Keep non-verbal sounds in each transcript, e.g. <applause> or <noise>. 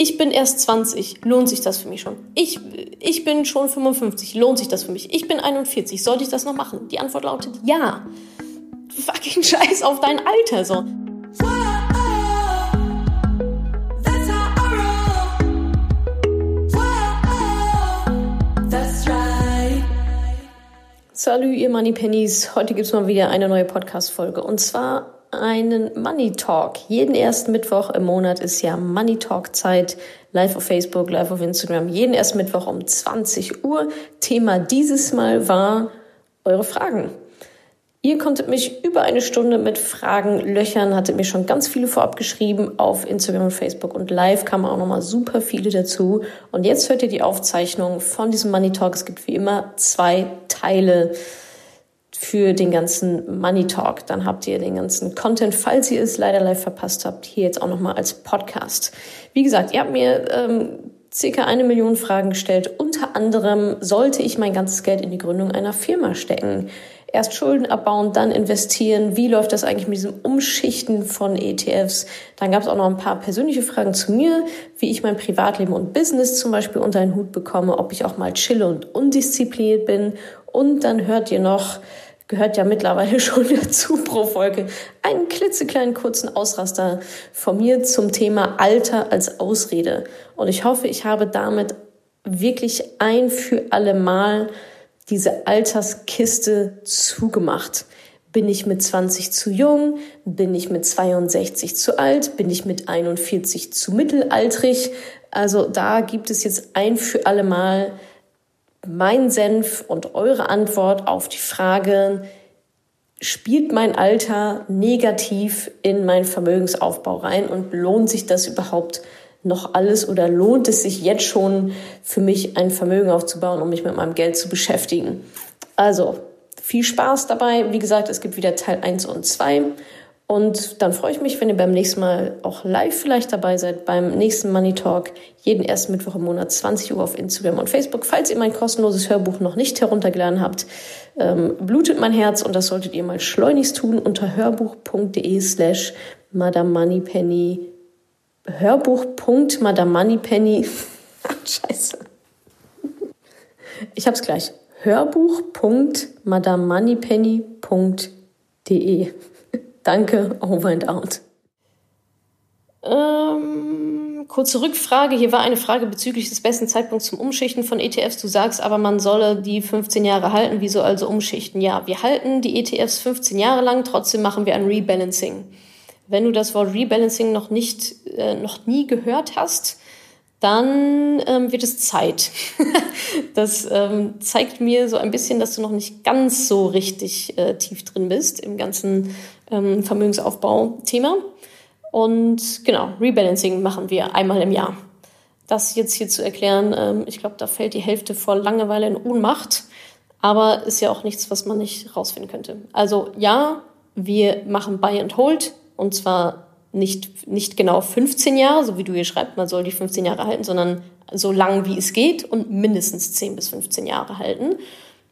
Ich bin erst 20. Lohnt sich das für mich schon? Ich, ich bin schon 55. Lohnt sich das für mich? Ich bin 41. Sollte ich das noch machen? Die Antwort lautet ja. Fucking Scheiß auf dein Alter, so. Salut, ihr Money Pennies. Heute gibt's mal wieder eine neue Podcast-Folge. Und zwar einen Money Talk. Jeden ersten Mittwoch im Monat ist ja Money Talk Zeit. Live auf Facebook, live auf Instagram. Jeden ersten Mittwoch um 20 Uhr. Thema dieses Mal war eure Fragen. Ihr konntet mich über eine Stunde mit Fragen löchern, hattet mir schon ganz viele vorab geschrieben auf Instagram und Facebook und live kamen auch nochmal super viele dazu. Und jetzt hört ihr die Aufzeichnung von diesem Money Talk. Es gibt wie immer zwei Teile für den ganzen Money Talk. Dann habt ihr den ganzen Content, falls ihr es leider live verpasst habt, hier jetzt auch nochmal als Podcast. Wie gesagt, ihr habt mir ähm, circa eine Million Fragen gestellt. Unter anderem, sollte ich mein ganzes Geld in die Gründung einer Firma stecken? Erst Schulden abbauen, dann investieren. Wie läuft das eigentlich mit diesem Umschichten von ETFs? Dann gab es auch noch ein paar persönliche Fragen zu mir, wie ich mein Privatleben und Business zum Beispiel unter einen Hut bekomme, ob ich auch mal chille und undiszipliniert bin. Und dann hört ihr noch, gehört ja mittlerweile <laughs> schon dazu pro Folge, einen klitzekleinen kurzen Ausraster von mir zum Thema Alter als Ausrede. Und ich hoffe, ich habe damit wirklich ein für alle Mal diese Alterskiste zugemacht. Bin ich mit 20 zu jung? Bin ich mit 62 zu alt? Bin ich mit 41 zu mittelaltrig? Also da gibt es jetzt ein für alle Mal mein Senf und eure Antwort auf die Frage, spielt mein Alter negativ in meinen Vermögensaufbau rein und lohnt sich das überhaupt noch alles oder lohnt es sich jetzt schon für mich ein Vermögen aufzubauen, um mich mit meinem Geld zu beschäftigen? Also viel Spaß dabei. Wie gesagt, es gibt wieder Teil 1 und 2 und dann freue ich mich, wenn ihr beim nächsten Mal auch live vielleicht dabei seid, beim nächsten Money Talk, jeden ersten Mittwoch im Monat, 20 Uhr auf Instagram und Facebook. Falls ihr mein kostenloses Hörbuch noch nicht heruntergeladen habt, ähm, blutet mein Herz und das solltet ihr mal schleunigst tun unter hörbuch.de slash Madame Moneypenny. Hörbuch.madamoneypenny. <laughs> Scheiße. Ich hab's gleich. Hörbuch.madamoneypenny.de Danke, over and out. Ähm, kurze Rückfrage. Hier war eine Frage bezüglich des besten Zeitpunkts zum Umschichten von ETFs. Du sagst aber, man solle die 15 Jahre halten. Wieso also umschichten? Ja, wir halten die ETFs 15 Jahre lang, trotzdem machen wir ein Rebalancing. Wenn du das Wort Rebalancing noch nicht, äh, noch nie gehört hast, dann ähm, wird es Zeit. <laughs> das ähm, zeigt mir so ein bisschen, dass du noch nicht ganz so richtig äh, tief drin bist im ganzen ähm, Vermögensaufbau-Thema. Und genau, Rebalancing machen wir einmal im Jahr. Das jetzt hier zu erklären, ähm, ich glaube, da fällt die Hälfte vor Langeweile in Ohnmacht. Aber ist ja auch nichts, was man nicht rausfinden könnte. Also ja, wir machen Buy and Hold. Und zwar nicht, nicht genau 15 Jahre, so wie du hier schreibst, man soll die 15 Jahre halten, sondern so lang wie es geht und mindestens 10 bis 15 Jahre halten.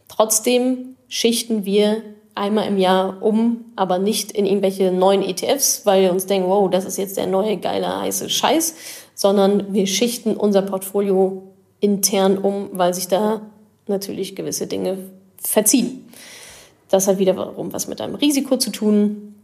Trotzdem schichten wir einmal im Jahr um, aber nicht in irgendwelche neuen ETFs, weil wir uns denken, wow, das ist jetzt der neue geile heiße Scheiß, sondern wir schichten unser Portfolio intern um, weil sich da natürlich gewisse Dinge verziehen. Das hat wiederum was mit einem Risiko zu tun,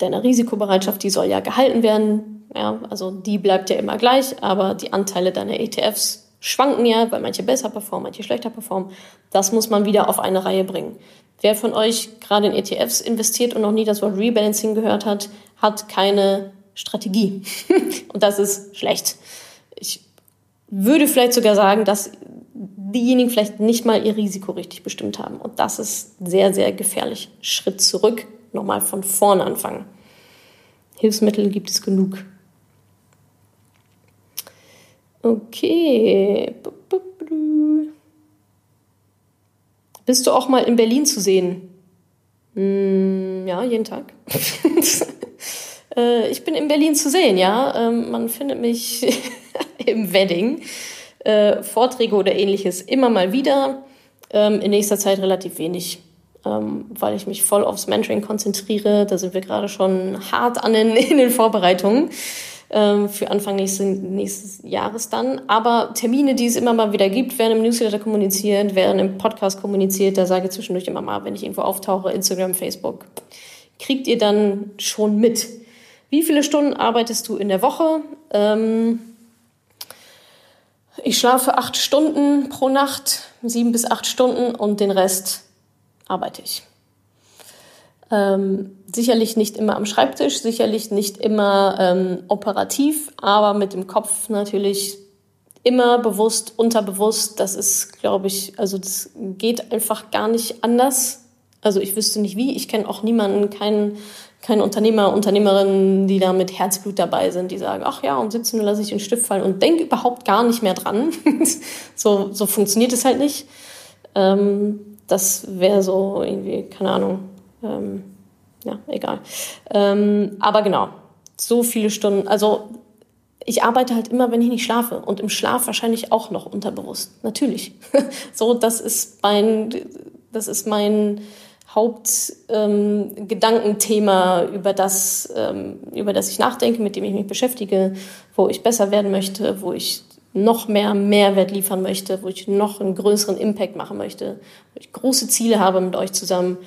mit Risikobereitschaft, die soll ja gehalten werden. Ja, also die bleibt ja immer gleich, aber die Anteile deiner ETFs schwanken ja, weil manche besser performen, manche schlechter performen. Das muss man wieder auf eine Reihe bringen. Wer von euch gerade in ETFs investiert und noch nie das Wort Rebalancing gehört hat, hat keine Strategie. <laughs> und das ist schlecht. Ich würde vielleicht sogar sagen, dass diejenigen vielleicht nicht mal ihr Risiko richtig bestimmt haben. Und das ist sehr, sehr gefährlich. Schritt zurück, nochmal von vorn anfangen. Hilfsmittel gibt es genug. Okay. Bist du auch mal in Berlin zu sehen? Hm, ja, jeden Tag. <laughs> äh, ich bin in Berlin zu sehen, ja. Ähm, man findet mich <laughs> im Wedding. Äh, Vorträge oder ähnliches immer mal wieder. Ähm, in nächster Zeit relativ wenig ähm, weil ich mich voll aufs Mentoring konzentriere. Da sind wir gerade schon hart an den, <laughs> in den Vorbereitungen. ähm, für Anfang nächstes, nächstes Jahres dann. Aber Termine, die es immer mal wieder gibt, werden im Newsletter kommuniziert, werden im Podcast kommuniziert. Da sage ich zwischendurch immer mal, wenn ich irgendwo auftauche, Instagram, Facebook. Kriegt ihr dann schon mit. Wie viele Stunden arbeitest du in der Woche? Ähm, ich schlafe acht Stunden pro Nacht, sieben bis acht Stunden und den Rest arbeite ich. Ähm, sicherlich nicht immer am Schreibtisch, sicherlich nicht immer ähm, operativ, aber mit dem Kopf natürlich immer bewusst, unterbewusst. Das ist, glaube ich, also das geht einfach gar nicht anders. Also ich wüsste nicht wie. Ich kenne auch niemanden, keinen kein Unternehmer, Unternehmerinnen, die da mit Herzblut dabei sind, die sagen, ach ja, um 17 Uhr lasse ich den Stift fallen und denke überhaupt gar nicht mehr dran. <laughs> so, so funktioniert es halt nicht. Ähm, das wäre so irgendwie, keine Ahnung, ähm, ja, egal. Ähm, aber genau, so viele Stunden, also ich arbeite halt immer, wenn ich nicht schlafe und im Schlaf wahrscheinlich auch noch unterbewusst. Natürlich. <laughs> so, das ist mein, das ist mein, Hauptgedankenthema, ähm, über, das, ähm, über das ich nachdenke, mit dem ich mich beschäftige, wo ich besser werden möchte, wo ich noch mehr Mehrwert liefern möchte, wo ich noch einen größeren Impact machen möchte, wo ich große Ziele habe mit euch zusammen.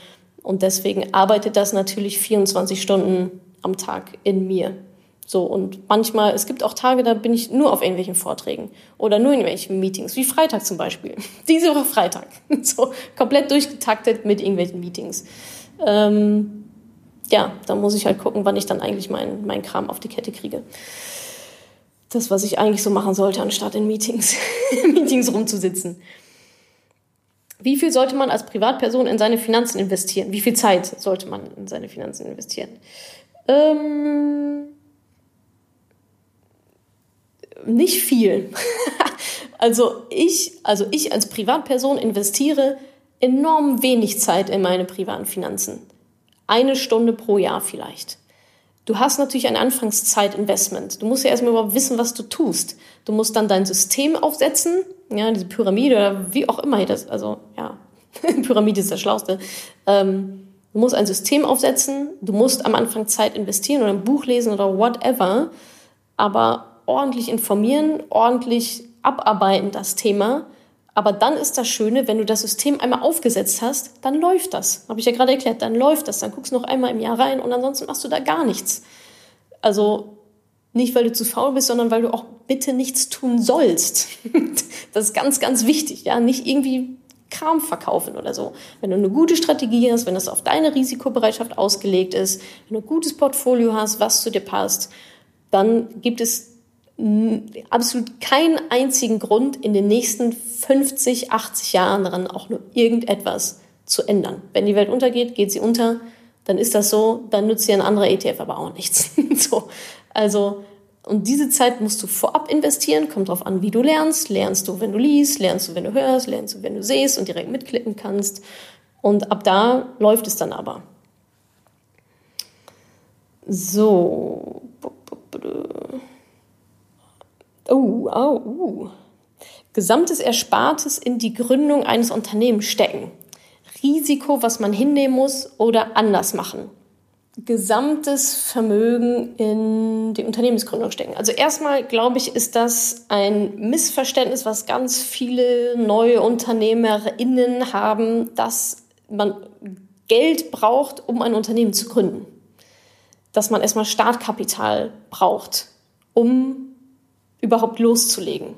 Und deswegen arbeitet das natürlich 24 Stunden am Tag in mir. So, und manchmal, es gibt auch Tage, da bin ich nur auf irgendwelchen Vorträgen oder nur in irgendwelchen Meetings, wie Freitag zum Beispiel. <laughs> Diese Woche Freitag. <laughs> So, komplett durchgetaktet mit irgendwelchen Meetings. Ähm, ja, da muss ich halt gucken, wann ich dann eigentlich meinen mein Kram auf die Kette kriege. Das, was ich eigentlich so machen sollte, anstatt in Meetings, <laughs> Meetings rumzusitzen. Wie viel sollte man als Privatperson in seine Finanzen investieren? Wie viel Zeit sollte man in seine Finanzen investieren? Ähm, nicht viel. <laughs> also ich, also ich als Privatperson investiere enorm wenig Zeit in meine privaten Finanzen. Eine Stunde pro Jahr vielleicht. Du hast natürlich ein Anfangszeitinvestment. Du musst ja erstmal überhaupt wissen, was du tust. Du musst dann dein System aufsetzen, ja, diese Pyramide oder wie auch immer das, also ja, <laughs> Pyramide ist das Schlauste. Ähm, du musst ein System aufsetzen, du musst am Anfang Zeit investieren oder ein Buch lesen oder whatever. Aber ordentlich informieren, ordentlich abarbeiten, das Thema. Aber dann ist das Schöne, wenn du das System einmal aufgesetzt hast, dann läuft das. Habe ich ja gerade erklärt, dann läuft das. Dann guckst du noch einmal im Jahr rein und ansonsten machst du da gar nichts. Also nicht, weil du zu faul bist, sondern weil du auch bitte nichts tun sollst. <laughs> das ist ganz, ganz wichtig. Ja, nicht irgendwie Kram verkaufen oder so. Wenn du eine gute Strategie hast, wenn das auf deine Risikobereitschaft ausgelegt ist, wenn du ein gutes Portfolio hast, was zu dir passt, dann gibt es absolut keinen einzigen Grund, in den nächsten 50, 80 Jahren daran auch nur irgendetwas zu ändern. Wenn die Welt untergeht, geht sie unter, dann ist das so, dann nützt dir ein anderer ETF aber auch nichts. <laughs> so. Also, und diese Zeit musst du vorab investieren, kommt drauf an, wie du lernst. Lernst du, wenn du liest, lernst du, wenn du hörst, lernst du, wenn du siehst und direkt mitklicken kannst. Und ab da läuft es dann aber. So. Oh, oh, uh. Gesamtes Erspartes in die Gründung eines Unternehmens stecken. Risiko, was man hinnehmen muss oder anders machen. Gesamtes Vermögen in die Unternehmensgründung stecken. Also erstmal glaube ich, ist das ein Missverständnis, was ganz viele neue UnternehmerInnen haben, dass man Geld braucht, um ein Unternehmen zu gründen. Dass man erstmal Startkapital braucht, um überhaupt loszulegen.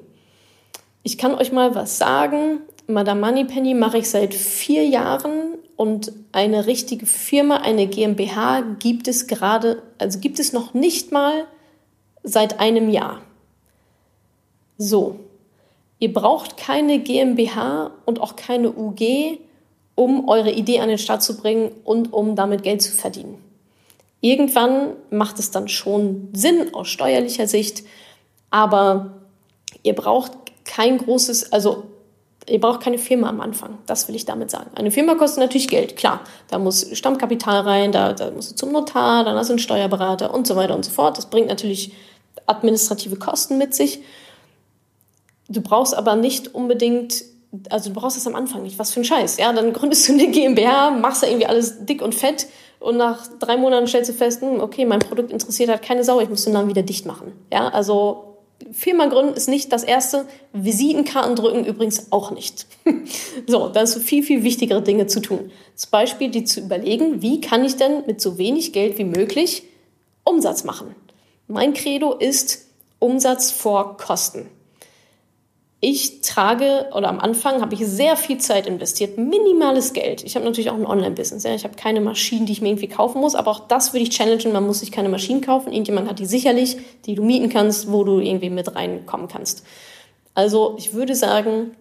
Ich kann euch mal was sagen. Madame Moneypenny mache ich seit vier Jahren und eine richtige Firma, eine GmbH gibt es gerade, also gibt es noch nicht mal seit einem Jahr. So, ihr braucht keine GmbH und auch keine UG, um eure Idee an den Start zu bringen und um damit Geld zu verdienen. Irgendwann macht es dann schon Sinn aus steuerlicher Sicht, aber ihr braucht kein großes, also ihr braucht keine Firma am Anfang. Das will ich damit sagen. Eine Firma kostet natürlich Geld, klar. Da muss Stammkapital rein, da, da musst du zum Notar, dann hast du einen Steuerberater und so weiter und so fort. Das bringt natürlich administrative Kosten mit sich. Du brauchst aber nicht unbedingt, also du brauchst es am Anfang nicht. Was für ein Scheiß. Ja, dann gründest du eine GmbH, machst da irgendwie alles dick und fett und nach drei Monaten stellst du fest, hm, okay, mein Produkt interessiert halt keine Sau, ich muss den Namen wieder dicht machen. Ja, also Firma gründen ist nicht das erste. Visitenkarten drücken übrigens auch nicht. <laughs> so, da ist viel, viel wichtigere Dinge zu tun. Zum Beispiel die zu überlegen, wie kann ich denn mit so wenig Geld wie möglich Umsatz machen? Mein Credo ist Umsatz vor Kosten ich trage oder am Anfang habe ich sehr viel Zeit investiert, minimales Geld. Ich habe natürlich auch ein Online-Business. Ja. Ich habe keine Maschinen, die ich mir irgendwie kaufen muss, aber auch das würde ich challengen. Man muss sich keine Maschinen kaufen. Irgendjemand hat die sicherlich, die du mieten kannst, wo du irgendwie mit reinkommen kannst. Also ich würde sagen,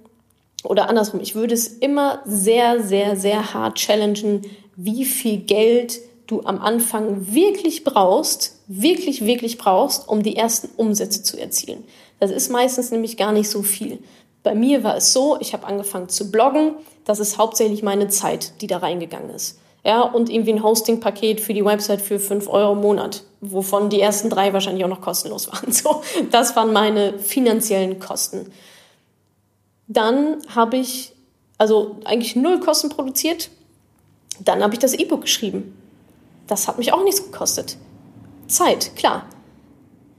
oder andersrum, ich würde es immer sehr, sehr, sehr hart challengen, wie viel Geld du am Anfang wirklich brauchst, wirklich, wirklich brauchst, um die ersten Umsätze zu erzielen. Das ist meistens nämlich gar nicht so viel. Bei mir war es so, ich habe angefangen zu bloggen. Das ist hauptsächlich meine Zeit, die da reingegangen ist. Ja, und irgendwie ein Hosting-Paket für die Website für 5 Euro im Monat, wovon die ersten drei wahrscheinlich auch noch kostenlos <laughs> waren. So, das waren meine finanziellen Kosten. Dann habe ich also eigentlich null Kosten produziert. Dann habe ich das E-Book geschrieben. Das hat mich auch nichts gekostet. Zeit, klar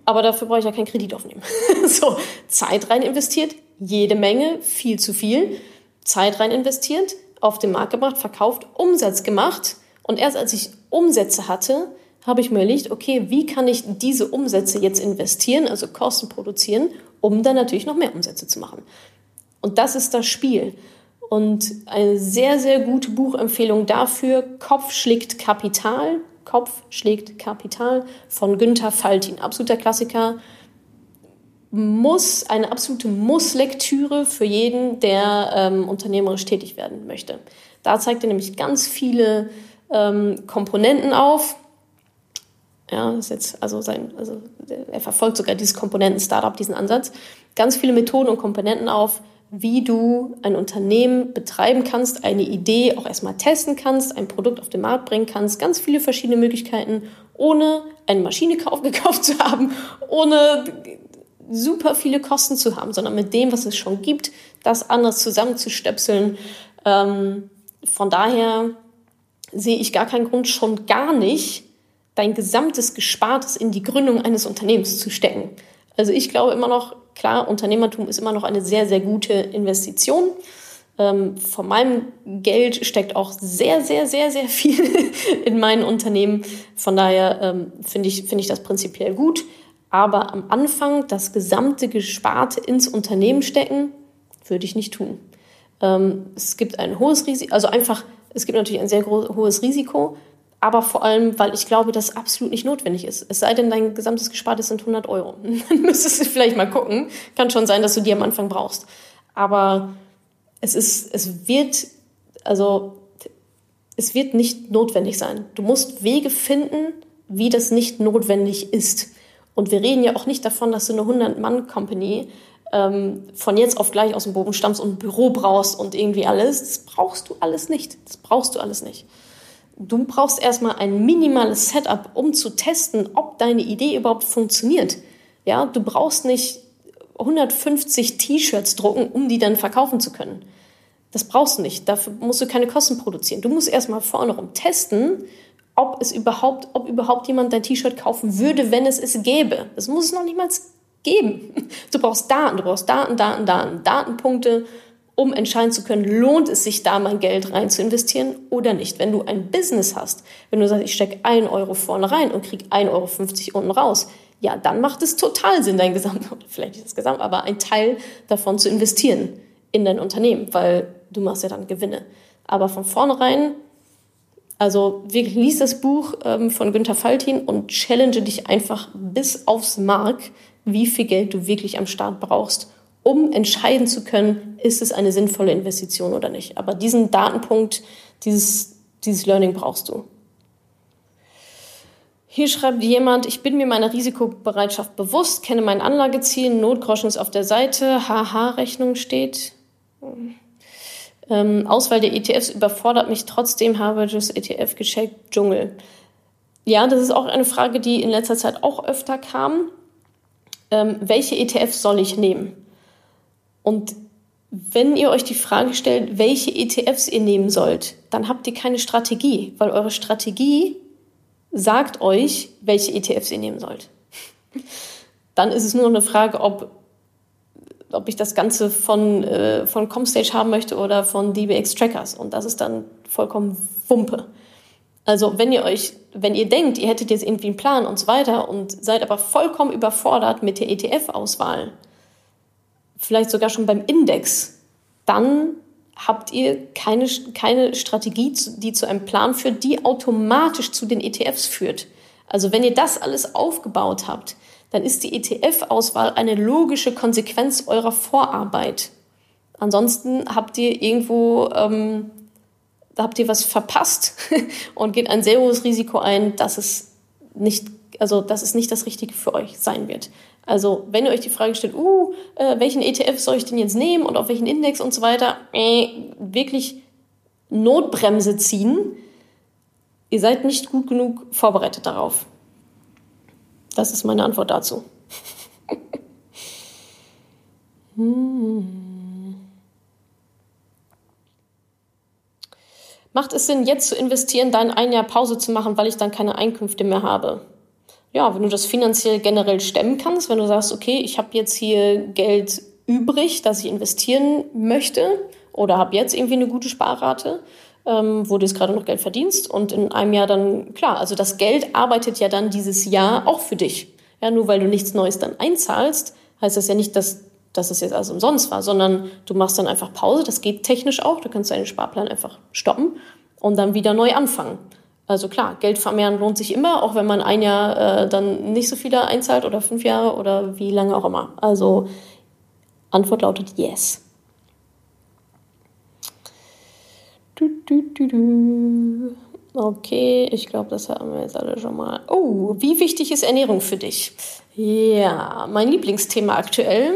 aber dafür brauche ich ja keinen Kredit aufnehmen. <laughs> so, Zeit rein investiert, jede Menge, viel zu viel. Zeit rein investiert, auf den Markt gebracht, verkauft, Umsatz gemacht. Und erst als ich Umsätze hatte, habe ich mir überlegt, okay, wie kann ich diese Umsätze jetzt investieren, also Kosten produzieren, um dann natürlich noch mehr Umsätze zu machen. Und das ist das Spiel. Und eine sehr, sehr gute Buchempfehlung dafür, Kopf schlägt Kapital Kopf schlägt Kapital von Günther Faltin. Absoluter Klassiker. Muss, eine absolute Muss-Lektüre für jeden, der ähm, unternehmerisch tätig werden möchte. Da zeigt er nämlich ganz viele ähm, Komponenten auf. Ja, ist jetzt also sein, also er verfolgt sogar dieses Komponenten-Startup, diesen Ansatz. Ganz viele Methoden und Komponenten auf, wie du ein Unternehmen betreiben kannst, eine Idee auch erstmal testen kannst, ein Produkt auf den Markt bringen kannst, ganz viele verschiedene Möglichkeiten, ohne eine Maschine <laughs> gekauft zu haben, ohne super viele Kosten zu haben, sondern mit dem, was es schon gibt, das anders zusammenzustöpseln. Ähm, von daher sehe ich gar keinen Grund, schon gar nicht dein gesamtes Gespartes in die Gründung eines Unternehmens zu stecken. Also ich glaube immer noch, klar, Unternehmertum ist immer noch eine sehr, sehr gute Investition. Ähm, von meinem Geld steckt auch sehr, sehr, sehr, sehr viel <laughs> in meinen Unternehmen. Von daher ähm, finde ich, finde ich das prinzipiell gut. Aber am Anfang das gesamte Gesparte ins Unternehmen stecken, würde ich nicht tun. Ähm, es gibt ein hohes Risiko, also einfach, es gibt natürlich ein sehr hohes Risiko, aber vor allem, weil ich glaube, dass absolut nicht notwendig ist. Es sei denn, dein gesamtes Gespartes sind 100 Euro. <laughs> Dann müsstest du vielleicht mal gucken. Kann schon sein, dass du die am Anfang brauchst. Aber es ist, es wird, also, es wird nicht notwendig sein. Du musst Wege finden, wie das nicht notwendig ist. Und wir reden ja auch nicht davon, dass du eine 100-Mann-Company ähm, von jetzt auf gleich aus dem Boden stammst und ein Büro brauchst und irgendwie alles. Das brauchst du alles nicht. Das brauchst du alles nicht du brauchst erstmal ein minimales Setup, um zu testen, ob deine Idee überhaupt funktioniert. Ja, du brauchst nicht 150 T-Shirts drucken, um die dann verkaufen zu können. Das brauchst du nicht. Dafür musst du keine Kosten produzieren. Du musst erstmal vorne rum testen, ob es überhaupt, ob überhaupt jemand dein T-Shirt kaufen würde, wenn es es gäbe. Das muss es noch nicht mal geben. <laughs> Du brauchst Daten, du brauchst Daten, Daten, Daten, Datenpunkte um entscheiden zu können, lohnt es sich da mein Geld rein zu investieren oder nicht. Wenn du ein Business hast, wenn du sagst, ich stecke 1 Euro vorne rein und kriege 1,50 Euro unten raus, ja, dann macht es total Sinn, dein Gesamt, <laughs> vielleicht nicht das Gesamt, aber ein Teil davon zu investieren in dein Unternehmen, weil du machst ja dann Gewinne. Aber von vornherein, also wirklich lies das Buch ähm, von Günther Faltin und challenge dich einfach bis aufs Mark, wie viel Geld du wirklich am Start brauchst, um entscheiden zu können, ist es eine sinnvolle Investition oder nicht. Aber diesen Datenpunkt, dieses, dieses Learning brauchst du. Hier schreibt jemand, ich bin mir meiner Risikobereitschaft bewusst, kenne mein Anlageziel, Notgroschen ist auf der Seite, HH-Rechnung steht. Ähm, Auswahl der ETFs überfordert mich trotzdem, habe das ETF gecheckt, Dschungel. Ja, das ist auch eine Frage, die in letzter Zeit auch öfter kam. Ähm, welche ETFs soll ich nehmen? Und wenn ihr euch die Frage stellt, welche ETFs ihr nehmen sollt, dann habt ihr keine Strategie, weil eure Strategie sagt euch, welche ETFs ihr nehmen sollt. Dann ist es nur eine Frage, ob, ob ich das Ganze von, äh, von Comstage haben möchte oder von DBX Trackers. Und das ist dann vollkommen Wumpe. Also wenn ihr euch, wenn ihr denkt, ihr hättet jetzt irgendwie einen Plan und so weiter und seid aber vollkommen überfordert mit der ETF-Auswahl, vielleicht sogar schon beim Index, dann habt ihr keine, keine Strategie, die zu einem Plan führt, die automatisch zu den ETFs führt. Also wenn ihr das alles aufgebaut habt, dann ist die ETF-Auswahl eine logische Konsequenz eurer Vorarbeit. Ansonsten habt ihr irgendwo, ähm, da habt ihr was verpasst <laughs> und geht ein sehr hohes Risiko ein, dass es nicht, also dass es nicht das Richtige für euch sein wird. Also wenn ihr euch die Frage stellt, uh, äh, welchen ETF soll ich denn jetzt nehmen und auf welchen Index und so weiter, äh, wirklich Notbremse ziehen. Ihr seid nicht gut genug vorbereitet darauf. Das ist meine Antwort dazu. <laughs> hm. Macht es Sinn, jetzt zu investieren, dann ein Jahr Pause zu machen, weil ich dann keine Einkünfte mehr habe? Ja, wenn du das finanziell generell stemmen kannst, wenn du sagst, okay, ich habe jetzt hier Geld übrig, das ich investieren möchte oder habe jetzt irgendwie eine gute Sparrate, ähm, wo du jetzt gerade noch Geld verdienst und in einem Jahr dann, klar, also das Geld arbeitet ja dann dieses Jahr auch für dich. Ja, nur weil du nichts Neues dann einzahlst, heißt das ja nicht, dass, dass es jetzt alles umsonst war, sondern du machst dann einfach Pause, das geht technisch auch, du kannst deinen Sparplan einfach stoppen und dann wieder neu anfangen. Also klar, Geld vermehren lohnt sich immer, auch wenn man ein Jahr äh, dann nicht so viele einzahlt oder fünf Jahre oder wie lange auch immer. Also Antwort lautet yes. Du, du, du, du. Okay, ich glaube, das haben wir jetzt alle schon mal. Oh, wie wichtig ist Ernährung für dich? Ja, mein Lieblingsthema aktuell,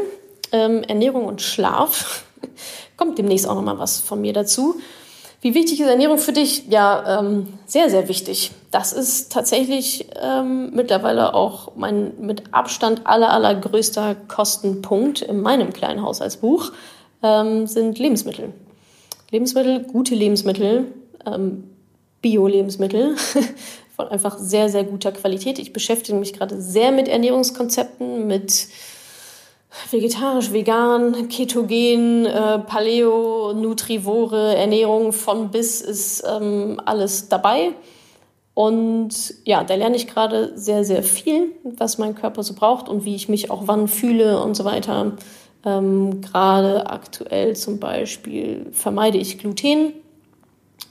ähm, Ernährung und Schlaf. <laughs> Kommt demnächst auch noch mal was von mir dazu. Wie wichtig ist Ernährung für dich? Ja, ähm, sehr, sehr wichtig. Das ist tatsächlich ähm, mittlerweile auch mein mit Abstand aller, allergrößter Kostenpunkt in meinem kleinen Haushaltsbuch, ähm, sind Lebensmittel. Lebensmittel, gute Lebensmittel, ähm, Bio-Lebensmittel <laughs> von einfach sehr, sehr guter Qualität. Ich beschäftige mich gerade sehr mit Ernährungskonzepten, mit vegetarisch, vegan, ketogen, äh, Paleo, Nutrivore, Ernährung von bis ist ähm, alles dabei. Und ja, da lerne ich gerade sehr, sehr viel, was mein Körper so braucht und wie ich mich auch wann fühle und so weiter. Ähm, gerade aktuell zum Beispiel vermeide ich Gluten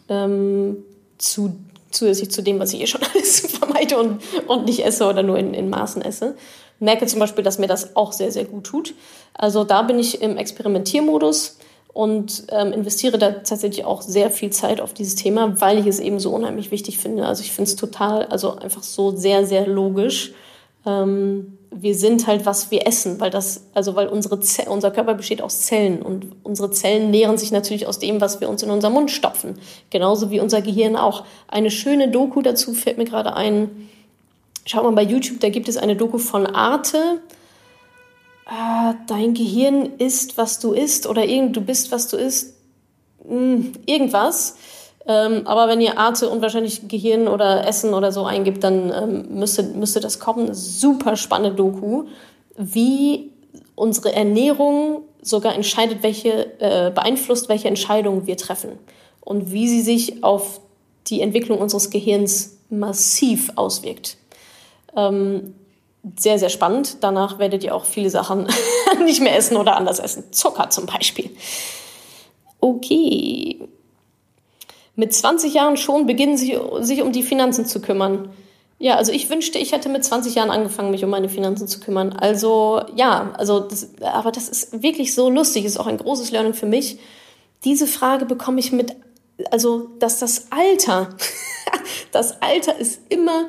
ähm, zu, zusätzlich zu dem, was ich eh schon <laughs> alles vermeide und, und nicht esse oder nur in, in Maßen esse merke zum Beispiel, dass mir das auch sehr, sehr gut tut. Also da bin ich im Experimentiermodus und ähm, investiere da tatsächlich auch sehr viel Zeit auf dieses Thema, weil ich es eben so unheimlich wichtig finde. Also ich finde es total, also einfach so sehr, sehr logisch. Ähm, wir sind halt, was wir essen, weil das, also weil unsere unser Körper besteht aus Zellen und unsere Zellen nähren sich natürlich aus dem, was wir uns in unseren Mund stopfen. Genauso wie unser Gehirn auch. Eine schöne Doku dazu fällt mir gerade ein Schaut mal bei YouTube, da gibt es eine Doku von Arte. Äh, dein Gehirn ist, was du isst oder irgend, du bist, was du isst. Hm, irgendwas. Ähm, aber wenn ihr Arte und wahrscheinlich Gehirn oder Essen oder so eingibt, dann ähm, müsste, müsste das kommen. Super spannende Doku, wie unsere Ernährung sogar entscheidet, welche, äh, beeinflusst, welche Entscheidungen wir treffen. Und wie sie sich auf die Entwicklung unseres Gehirns massiv auswirkt. Ähm, sehr, sehr spannend. Danach werdet ihr auch viele Sachen <laughs> nicht mehr essen oder anders essen. Zucker zum Beispiel. Okay. Mit 20 Jahren schon beginnen sie sich um die Finanzen zu kümmern. Ja, also ich wünschte, ich hätte mit 20 Jahren angefangen, mich um meine Finanzen zu kümmern. Also ja, also das, aber das ist wirklich so lustig, ist auch ein großes Learning für mich. Diese Frage bekomme ich mit, also dass das Alter, <laughs> das Alter ist immer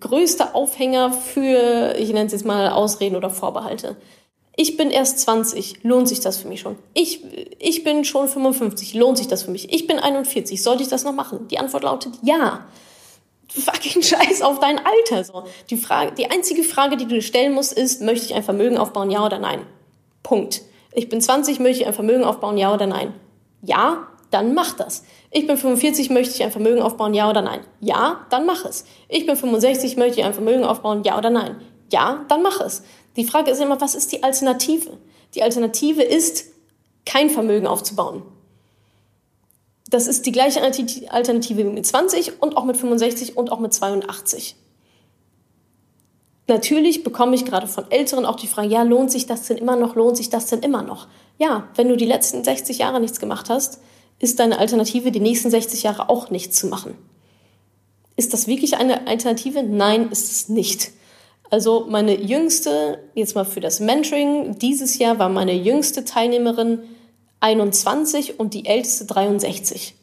größte Aufhänger für, ich nenne es jetzt mal Ausreden oder Vorbehalte. Ich bin erst 20, lohnt sich das für mich schon? Ich, ich bin schon 55, lohnt sich das für mich? Ich bin 41, sollte ich das noch machen? Die Antwort lautet ja. Fucking <laughs> Scheiß auf dein Alter. So. Die, Frage, die einzige Frage, die du dir stellen musst, ist, möchte ich ein Vermögen aufbauen, ja oder nein? Punkt. Ich bin 20, möchte ich ein Vermögen aufbauen, ja oder nein? Ja, dann mach das. Ich bin 45, möchte ich ein Vermögen aufbauen, ja oder nein? Ja, dann mach es. Ich bin 65, möchte ich ein Vermögen aufbauen, ja oder nein? Ja, dann mach es. Die Frage ist immer, was ist die Alternative? Die Alternative ist, kein Vermögen aufzubauen. Das ist die gleiche Alternative mit 20 und auch mit 65 und auch mit 82. Natürlich bekomme ich gerade von Älteren auch die Frage, ja, lohnt sich das denn immer noch, lohnt sich das denn immer noch? Ja, wenn du die letzten 60 Jahre nichts gemacht hast, ist deine Alternative, die nächsten 60 Jahre auch nichts zu machen. Ist das wirklich eine Alternative? Nein, ist es nicht. Also meine jüngste, jetzt mal für das Mentoring, dieses Jahr war meine jüngste Teilnehmerin 21 und die älteste 63.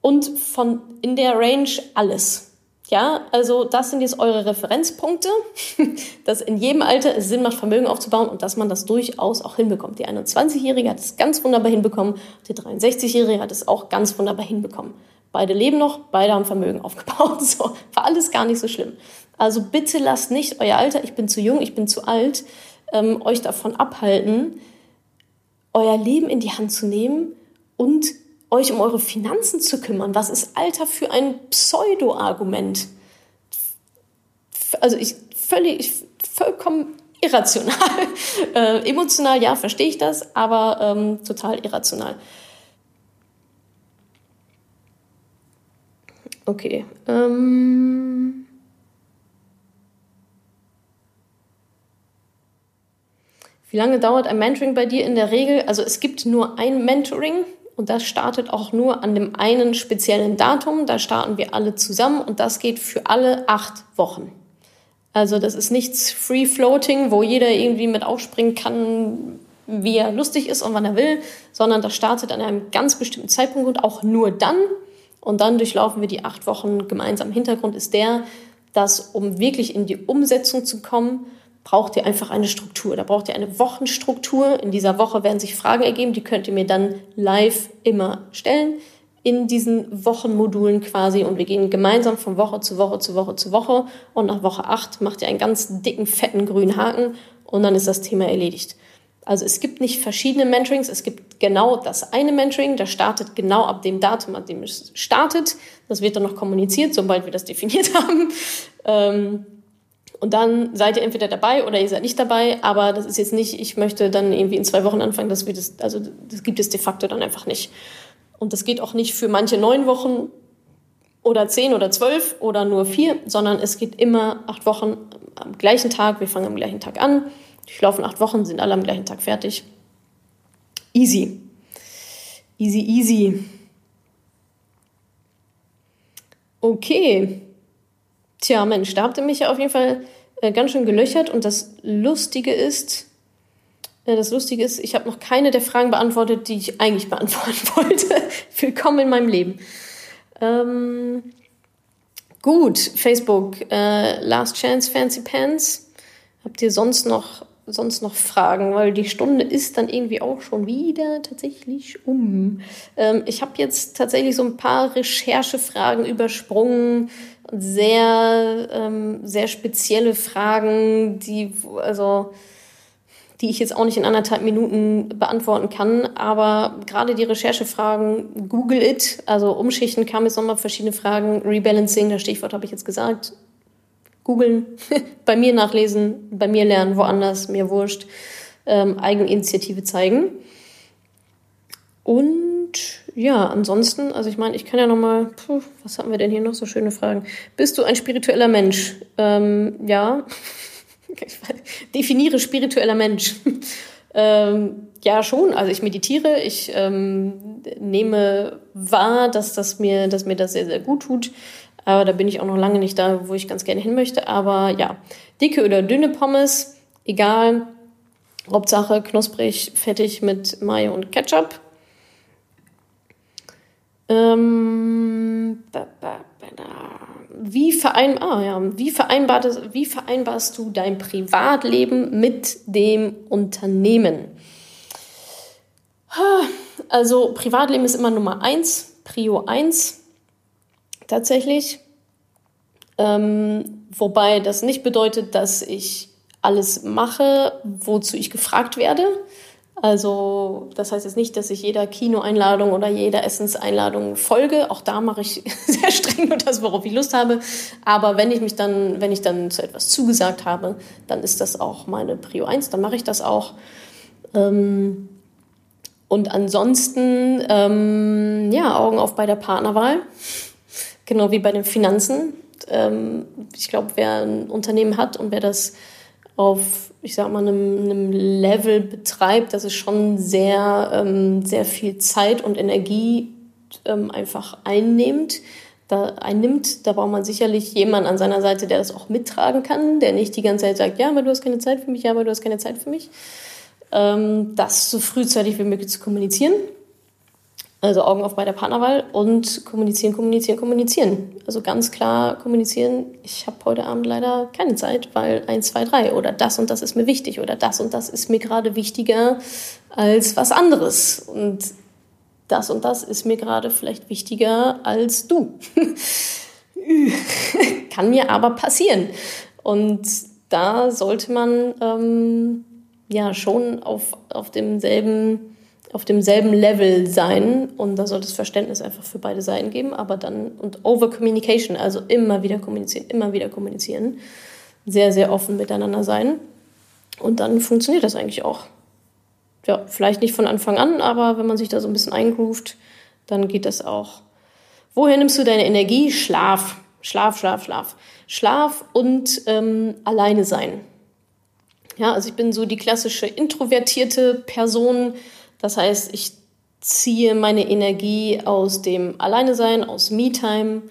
Und von in der Range alles. Ja, also das sind jetzt eure Referenzpunkte, <laughs> dass in jedem Alter es Sinn macht, Vermögen aufzubauen und dass man das durchaus auch hinbekommt. Die 21-Jährige hat es ganz wunderbar hinbekommen, die 63-Jährige hat es auch ganz wunderbar hinbekommen. Beide leben noch, beide haben Vermögen <laughs> aufgebaut. So, war alles gar nicht so schlimm. Also bitte lasst nicht euer Alter, ich bin zu jung, ich bin zu alt, ähm, euch davon abhalten, euer Leben in die Hand zu nehmen und euch um eure Finanzen zu kümmern. Was ist Alter für ein Pseudo-Argument? Also ich völlig, vollkommen irrational. <laughs> äh, emotional, ja, verstehe ich das, aber ähm, total irrational. Okay. Ähm Wie lange dauert ein Mentoring bei dir in der Regel? Also es gibt nur ein Mentoring und das startet auch nur an dem einen speziellen Datum. Da starten wir alle zusammen und das geht für alle acht Wochen. Also das ist nichts Free Floating, wo jeder irgendwie mit aufspringen kann, wie er lustig ist und wann er will, sondern das startet an einem ganz bestimmten Zeitpunkt und auch nur dann. Und dann durchlaufen wir die acht Wochen gemeinsam. Hintergrund ist der, dass um wirklich in die Umsetzung zu kommen, braucht ihr einfach eine Struktur. Da braucht ihr eine Wochenstruktur. In dieser Woche werden sich Fragen ergeben, die könnt ihr mir dann live immer stellen in diesen Wochenmodulen quasi und wir gehen gemeinsam von Woche zu Woche zu Woche zu Woche und nach Woche 8 macht ihr einen ganz dicken, fetten grünen Haken und dann ist das Thema erledigt. Also es gibt nicht verschiedene Mentorings, es gibt genau das eine Mentoring, das startet genau ab dem Datum, ab dem es startet. Das wird dann noch kommuniziert, sobald wir das definiert <laughs> haben. Ähm, und dann seid ihr entweder dabei oder ihr seid nicht dabei, aber das ist jetzt nicht, ich möchte dann irgendwie in zwei Wochen anfangen, das wird es, also das gibt es de facto dann einfach nicht. Und das geht auch nicht für manche neun Wochen oder zehn oder zwölf oder nur vier, sondern es geht immer acht Wochen am gleichen Tag. Wir fangen am gleichen Tag an, durchlaufen acht Wochen, sind alle am gleichen Tag fertig. Easy. Easy, easy. Okay. Tja, Mensch, da habt ihr mich ja auf jeden Fall äh, ganz schön gelöchert. Und das Lustige ist, äh, das Lustige ist, ich habe noch keine der Fragen beantwortet, die ich eigentlich <laughs> beantworten wollte. Willkommen in meinem Leben. Ähm, gut, Facebook, äh, Last Chance Fancy Pants. Habt ihr sonst noch sonst noch Fragen, weil die Stunde ist dann irgendwie auch schon wieder tatsächlich um. Ähm, ich habe jetzt tatsächlich so ein paar Recherchefragen übersprungen, sehr, ähm, sehr spezielle Fragen, die, also, die ich jetzt auch nicht in anderthalb Minuten beantworten kann. Aber gerade die Recherchefragen, Google it, also Umschichten kam jetzt nochmal verschiedene Fragen, Rebalancing, das Stichwort habe ich jetzt gesagt, googeln, <laughs> bei mir nachlesen, bei mir lernen, woanders, mir wurscht, ähm, Eigeninitiative zeigen. Und ja, ansonsten, also ich meine, ich kann ja nochmal, was haben wir denn hier noch so schöne Fragen? Bist du ein spiritueller Mensch? Ähm, ja, <laughs> definiere spiritueller Mensch. <laughs> ähm, ja, schon. Also ich meditiere, ich ähm, nehme wahr, dass das mir, dass mir das sehr, sehr gut tut. Aber da bin ich auch noch lange nicht da, wo ich ganz gerne hin möchte. Aber ja, dicke oder dünne Pommes, egal. Hauptsache knusprig, fettig mit Mayo und Ketchup. Ähm, wie, verein, ah, ja, wie, vereinbarst, wie vereinbarst du dein Privatleben mit dem Unternehmen? Also Privatleben ist immer Nummer eins, Prio eins tatsächlich. Ähm, wobei das nicht bedeutet, dass ich alles mache, wozu ich gefragt werde. Also das heißt jetzt nicht, dass ich jeder Kinoeinladung oder jeder Essenseinladung folge. Auch da mache ich <laughs> sehr streng nur das, worauf ich Lust habe. Aber wenn ich mich dann, wenn ich dann zu etwas zugesagt habe, dann ist das auch meine Prio 1, dann mache ich das auch. Ähm, und ansonsten, ähm, ja, Augen auf bei der Partnerwahl. Genau wie bei den Finanzen. Ähm, ich glaube, wer ein Unternehmen hat und wer das auf, ich sag mal, einem, einem Level betreibt, dass es schon sehr, ähm, sehr viel Zeit und Energie ähm, einfach einnimmt. Da einnimmt, da braucht man sicherlich jemanden an seiner Seite, der das auch mittragen kann, der nicht die ganze Zeit sagt, ja, aber du hast keine Zeit für mich, ja, aber du hast keine Zeit für mich. Ähm, das so frühzeitig wie möglich zu kommunizieren. Also Augen auf bei der Partnerwahl und kommunizieren, kommunizieren, kommunizieren. Also ganz klar kommunizieren, ich habe heute Abend leider keine Zeit, weil 1, 2, 3 oder das und das ist mir wichtig oder das und das ist mir gerade wichtiger als was anderes. Und das und das ist mir gerade vielleicht wichtiger als du. <laughs> Kann mir aber passieren. Und da sollte man ähm, ja schon auf, auf demselben auf demselben Level sein und da sollte es Verständnis einfach für beide Seiten geben, aber dann und over communication, also immer wieder kommunizieren, immer wieder kommunizieren, sehr sehr offen miteinander sein und dann funktioniert das eigentlich auch. Ja, vielleicht nicht von Anfang an, aber wenn man sich da so ein bisschen eingroovt, dann geht das auch. Woher nimmst du deine Energie? Schlaf, Schlaf, Schlaf, Schlaf, Schlaf und ähm, alleine sein. Ja, also ich bin so die klassische introvertierte Person das heißt, ich ziehe meine Energie aus dem Alleinesein, aus Me-Time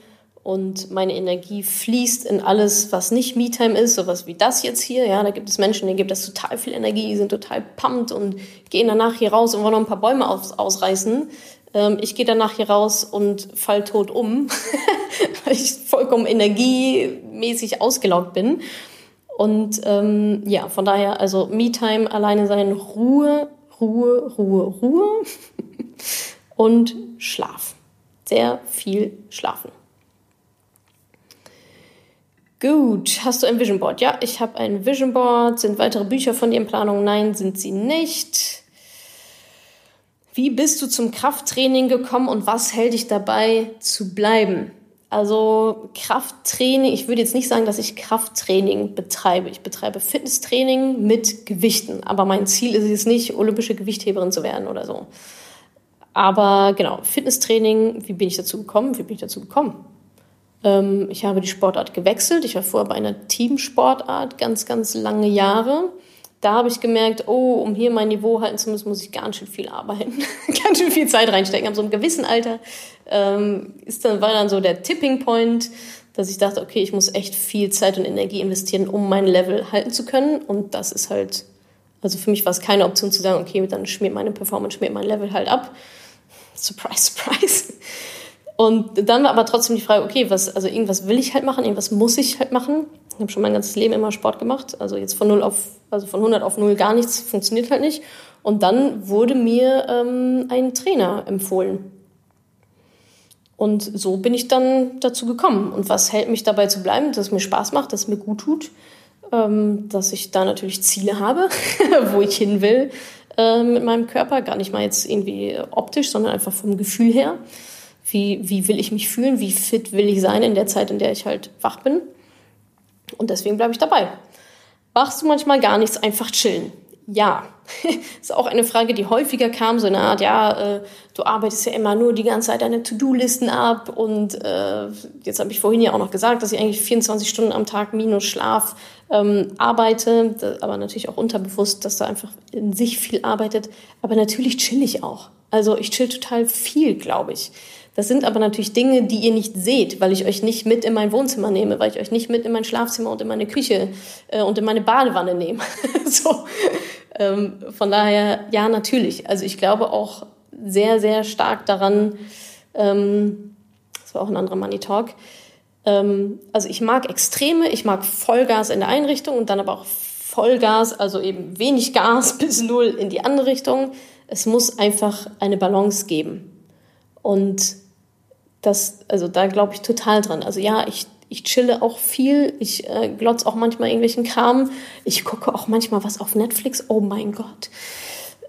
und meine Energie fließt in alles, was nicht Me-Time ist, sowas wie das jetzt hier. Ja, da gibt es Menschen, denen gibt das total viel Energie, die sind total pumped und gehen danach hier raus und wollen noch ein paar Bäume aus, ausreißen. Ähm, ich gehe danach hier raus und fall tot um, <laughs> weil ich vollkommen energiemäßig ausgelaugt bin. Und ähm, ja, von daher, also Me-Time, alleine sein, Ruhe Ruhe, Ruhe, Ruhe <laughs> und Schlaf. Sehr viel schlafen. Gut, hast du ein Vision Board? Ja, ich habe ein Vision Board. Sind weitere Bücher von dir in Planung? Nein, sind sie nicht. Wie bist du zum Krafttraining gekommen und was hält dich dabei zu bleiben? Also Krafttraining, ich würde jetzt nicht sagen, dass ich Krafttraining betreibe. Ich betreibe Fitnesstraining mit Gewichten. Aber mein Ziel ist es nicht, olympische Gewichtheberin zu werden oder so. Aber genau, Fitnesstraining, wie bin ich dazu gekommen? Wie bin ich dazu gekommen? Ähm, ich habe die Sportart gewechselt. Ich war vorher bei einer Teamsportart ganz, ganz lange Jahre da habe ich gemerkt, oh, um hier mein Niveau halten zu müssen, muss ich ganz schön viel arbeiten, <laughs> ganz schön viel Zeit reinstecken. Ab so einem gewissen Alter ähm, ist dann, war dann so der Tipping Point, dass ich dachte, okay, ich muss echt viel Zeit und Energie investieren, um mein Level halten zu können. Und das ist halt, also für mich war es keine Option zu sagen, okay, dann schmiert meine Performance, schmiert mein Level halt ab. <laughs> Surprise, surprise. Und dann war aber trotzdem die Frage, okay, was, also irgendwas will ich halt machen, irgendwas muss ich halt machen. Ich habe schon mein ganzes Leben immer Sport gemacht. Also jetzt von null auf, also von 100 auf null gar nichts funktioniert halt nicht. Und dann wurde mir ähm, ein Trainer empfohlen. Und so bin ich dann dazu gekommen. Und was hält mich dabei zu bleiben? Dass es mir Spaß macht, dass es mir gut tut, ähm, dass ich da natürlich Ziele habe, <laughs> wo ich hin will äh, mit meinem Körper. Gar nicht mal jetzt irgendwie optisch, sondern einfach vom Gefühl her. Wie, wie will ich mich fühlen? Wie fit will ich sein in der Zeit, in der ich halt wach bin? Und deswegen bleibe ich dabei. Machst du manchmal gar nichts, einfach chillen? Ja, <laughs> ist auch eine Frage, die häufiger kam, so eine Art, ja, äh, du arbeitest ja immer nur die ganze Zeit deine To-Do-Listen ab und äh, jetzt habe ich vorhin ja auch noch gesagt, dass ich eigentlich 24 Stunden am Tag minus Schlaf ähm, arbeite, aber natürlich auch unterbewusst, dass da einfach in sich viel arbeitet, aber natürlich chill ich auch. Also ich chill total viel, glaube ich. Das sind aber natürlich Dinge, die ihr nicht seht, weil ich euch nicht mit in mein Wohnzimmer nehme, weil ich euch nicht mit in mein Schlafzimmer und in meine Küche äh, und in meine Badewanne nehme. <laughs> so. Ähm, von daher, ja, natürlich. Also ich glaube auch sehr, sehr stark daran, ähm, das war auch ein anderer Money Talk, ähm, also ich mag Extreme, ich mag Vollgas in der einen Richtung und dann aber auch Vollgas, also eben wenig Gas <laughs> bis null in die andere Richtung. Es muss einfach eine Balance geben. Und das, also da glaube ich total dran. Also ja, ich, Ich chille auch viel. Ich äh, glotz auch manchmal irgendwelchen Kram. Ich gucke auch manchmal was auf Netflix. Oh mein Gott.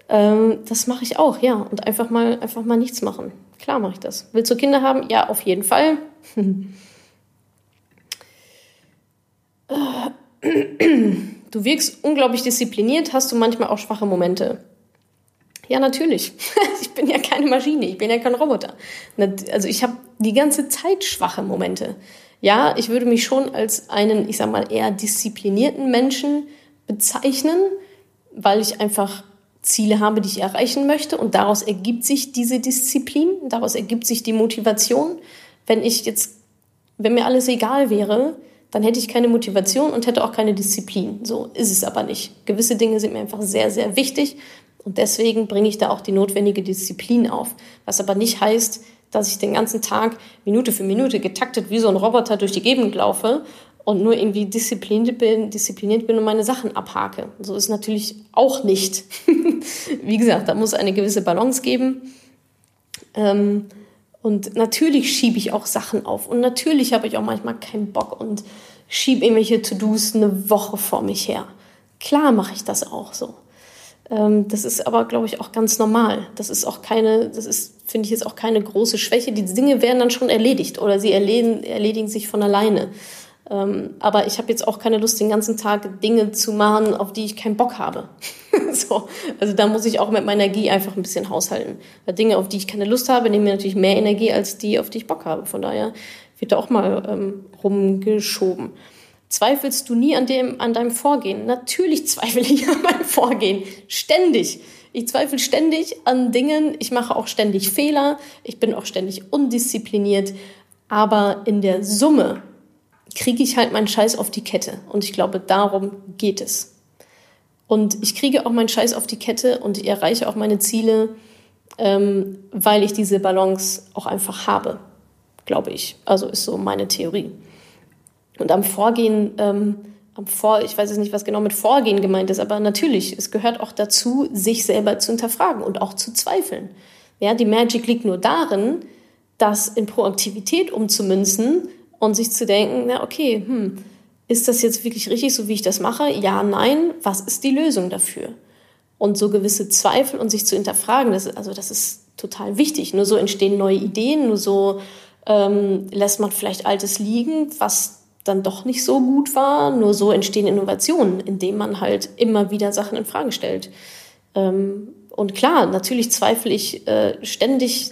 Ähm, das mache ich auch, ja. Und einfach mal, einfach mal nichts machen. Klar mache ich das. Willst du Kinder haben? Ja, auf jeden Fall. <laughs> du wirkst unglaublich diszipliniert. Hast du manchmal auch schwache Momente? Ja, natürlich. <laughs> ich bin ja keine Maschine, ich bin ja kein Roboter. Also ich habe die ganze Zeit schwache Momente. Ja, ich würde mich schon als einen, ich sag mal, eher disziplinierten Menschen bezeichnen, weil ich einfach Ziele habe, die ich erreichen möchte und daraus ergibt sich diese Disziplin, daraus ergibt sich die Motivation. Wenn ich jetzt, wenn mir alles egal wäre, dann hätte ich keine Motivation und hätte auch keine Disziplin. So ist es aber nicht. Gewisse Dinge sind mir einfach sehr, sehr wichtig und deswegen bringe ich da auch die notwendige Disziplin auf. Was aber nicht heißt, dass ich den ganzen Tag Minute für Minute getaktet wie so ein Roboter durch die Gegend laufe und nur irgendwie diszipliniert bin, diszipliniert bin und meine Sachen abhake. So ist natürlich auch nicht. <laughs> wie gesagt, da muss eine gewisse Balance geben. Ähm, und natürlich schiebe ich auch Sachen auf. Und natürlich habe ich auch manchmal keinen Bock und schiebe irgendwelche To-Dos eine Woche vor mich her. Klar mache ich das auch so. Ähm, das ist aber, glaube ich, auch ganz normal. Das ist auch keine, das ist, finde ich, jetzt auch keine große Schwäche. Die Dinge werden dann schon erledigt oder sie erledigen, erledigen sich von alleine. Ähm, aber ich habe jetzt auch keine Lust, den ganzen Tag Dinge zu machen, auf die ich keinen Bock habe. <laughs> so. Also da muss ich auch mit meiner Energie einfach ein bisschen haushalten. Weil Dinge, auf die ich keine Lust habe, nehmen mir natürlich mehr Energie als die, auf die ich Bock habe. Von daher wird da auch mal ähm, rumgeschoben. Zweifelst du nie an, dem, an deinem Vorgehen? Natürlich zweifle ich an meinem Vorgehen. Ständig. Ich zweifle ständig an Dingen. Ich mache auch ständig Fehler. Ich bin auch ständig undiszipliniert. Aber in der Summe kriege ich halt meinen Scheiß auf die Kette. Und ich glaube, darum geht es. Und ich kriege auch meinen Scheiß auf die Kette und ich erreiche auch meine Ziele, ähm, weil ich diese Balance auch einfach habe, glaube ich. Also ist so meine Theorie. Und am Vorgehen, ähm, Vor, ich weiß jetzt nicht, was genau mit Vorgehen gemeint ist, aber natürlich, es gehört auch dazu, sich selber zu hinterfragen und auch zu zweifeln. Ja, die Magic liegt nur darin, das in Proaktivität umzumünzen und sich zu denken, na okay, hm, ist das jetzt wirklich richtig, so wie ich das mache? Ja, nein, was ist die Lösung dafür? Und so gewisse Zweifel und sich zu hinterfragen, das, also das ist total wichtig. Nur so entstehen neue Ideen, nur so ähm, lässt man vielleicht Altes liegen, was dann doch nicht so gut war. Nur so entstehen Innovationen, indem man halt immer wieder Sachen in Frage stellt. Ähm, und klar, natürlich zweifle ich äh, ständig,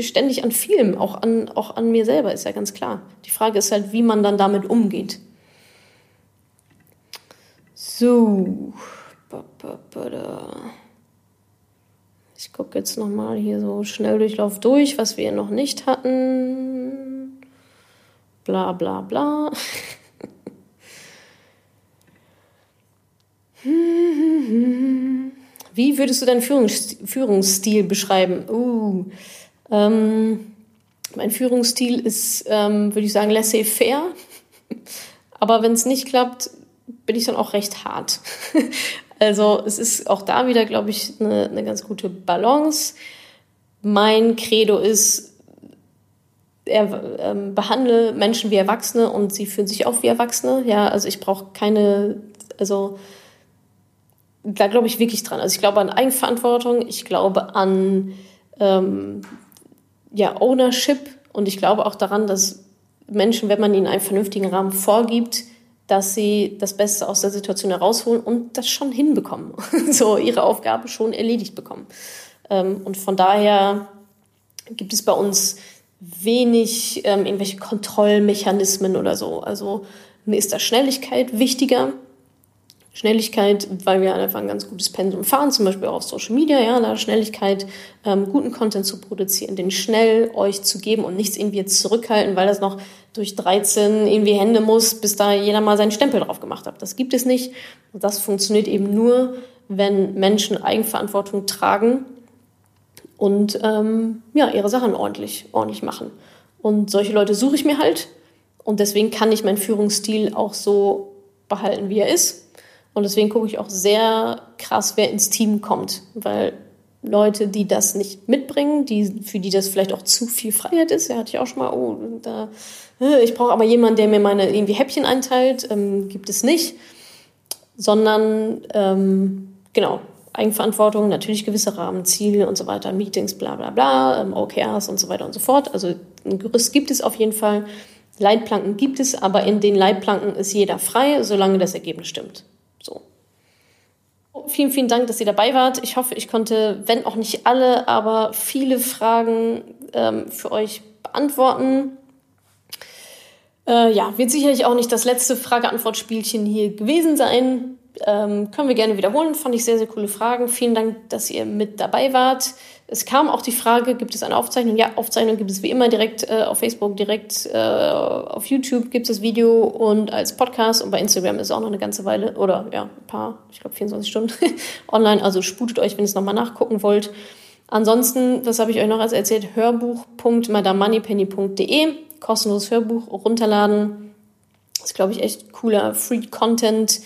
ständig an vielem, auch an, auch an mir selber, ist ja ganz klar. Die Frage ist halt, wie man dann damit umgeht. So. Ich gucke jetzt nochmal hier so Schnelldurchlauf durch, was wir noch nicht hatten bla bla bla. Wie würdest du deinen Führungsstil beschreiben? Uh, ähm, mein Führungsstil ist, ähm, würde ich sagen, laissez-faire. Aber wenn es nicht klappt, bin ich dann auch recht hart. <laughs> also es ist auch da wieder, glaube ich, eine, eine ganz gute Balance. Mein Credo ist, er, ähm, behandle Menschen wie Erwachsene und sie fühlen sich auch wie Erwachsene. Ja, also ich brauche keine, also da glaube ich wirklich dran. Also ich glaube an Eigenverantwortung, ich glaube an ähm, ja, Ownership und ich glaube auch daran, dass Menschen, wenn man ihnen einen vernünftigen Rahmen vorgibt, dass sie das Beste aus der Situation herausholen und das schon hinbekommen. <laughs> so ihre Aufgabe schon erledigt bekommen. Ähm, und von daher gibt es bei uns wenig ähm, irgendwelche Kontrollmechanismen oder so. Also mir ist da Schnelligkeit wichtiger. Schnelligkeit, weil wir einfach ein ganz gutes Pensum fahren, zum Beispiel auch auf Social Media, ja, da Schnelligkeit, ähm, guten Content zu produzieren, den schnell euch zu geben und nichts irgendwie jetzt zurückhalten, weil das noch durch 13 irgendwie Hände muss, bis da jeder mal seinen Stempel drauf gemacht hat. Das gibt es nicht. Und das funktioniert eben nur, wenn Menschen Eigenverantwortung tragen und ähm, ja, ihre Sachen ordentlich, ordentlich machen. Und solche Leute suche ich mir halt. Und deswegen kann ich meinen Führungsstil auch so behalten, wie er ist. Und deswegen gucke ich auch sehr krass, wer ins Team kommt. Weil Leute, die das nicht mitbringen, die, für die das vielleicht auch zu viel Freiheit ist, ja, hatte ich auch schon mal, oh, da ich brauche aber jemanden, der mir meine irgendwie Häppchen einteilt, ähm, gibt es nicht, sondern ähm, genau, Eigenverantwortung, natürlich gewisse Rahmenziele und so weiter, Meetings, bla bla bla, ähm, OKRs und so weiter und so fort. Also ein Gerüst gibt es auf jeden Fall. Leitplanken gibt es, aber in den Leitplanken ist jeder frei, solange das Ergebnis stimmt. So. Vielen, vielen Dank, dass ihr dabei wart. Ich hoffe, ich konnte, wenn auch nicht alle, aber viele Fragen ähm, für euch beantworten. Äh, ja, wird sicherlich auch nicht das letzte Frage-Antwort-Spielchen hier gewesen sein. Ähm, können wir gerne wiederholen. Fand ich sehr, sehr coole Fragen. Vielen Dank, dass ihr mit dabei wart. Es kam auch die Frage, gibt es eine Aufzeichnung? Ja, Aufzeichnung gibt es wie immer direkt äh, auf Facebook, direkt äh, auf YouTube gibt es das Video und als Podcast und bei Instagram ist es auch noch eine ganze Weile oder ja, ein paar, ich glaube 24 Stunden <laughs> online. Also sputet euch, wenn ihr es nochmal nachgucken wollt. Ansonsten, was habe ich euch noch als erzählt? Hörbuch.madamoneypenny.de kostenloses Hörbuch runterladen. Das ist, glaube ich, echt cooler Free Content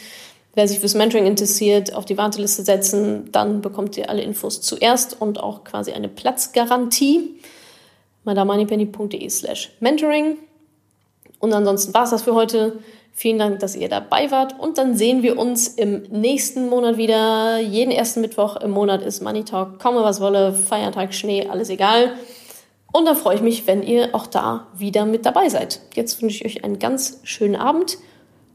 Wer sich fürs Mentoring interessiert, auf die Warteliste setzen, dann bekommt ihr alle Infos zuerst und auch quasi eine Platzgarantie. madamoneypenny.de slash mentoring. Und ansonsten war es das für heute. Vielen Dank, dass ihr dabei wart. Und dann sehen wir uns im nächsten Monat wieder. Jeden ersten Mittwoch im Monat ist Money Talk. Komme was wolle, Feiertag, Schnee, alles egal. Und dann freue ich mich, wenn ihr auch da wieder mit dabei seid. Jetzt wünsche ich euch einen ganz schönen Abend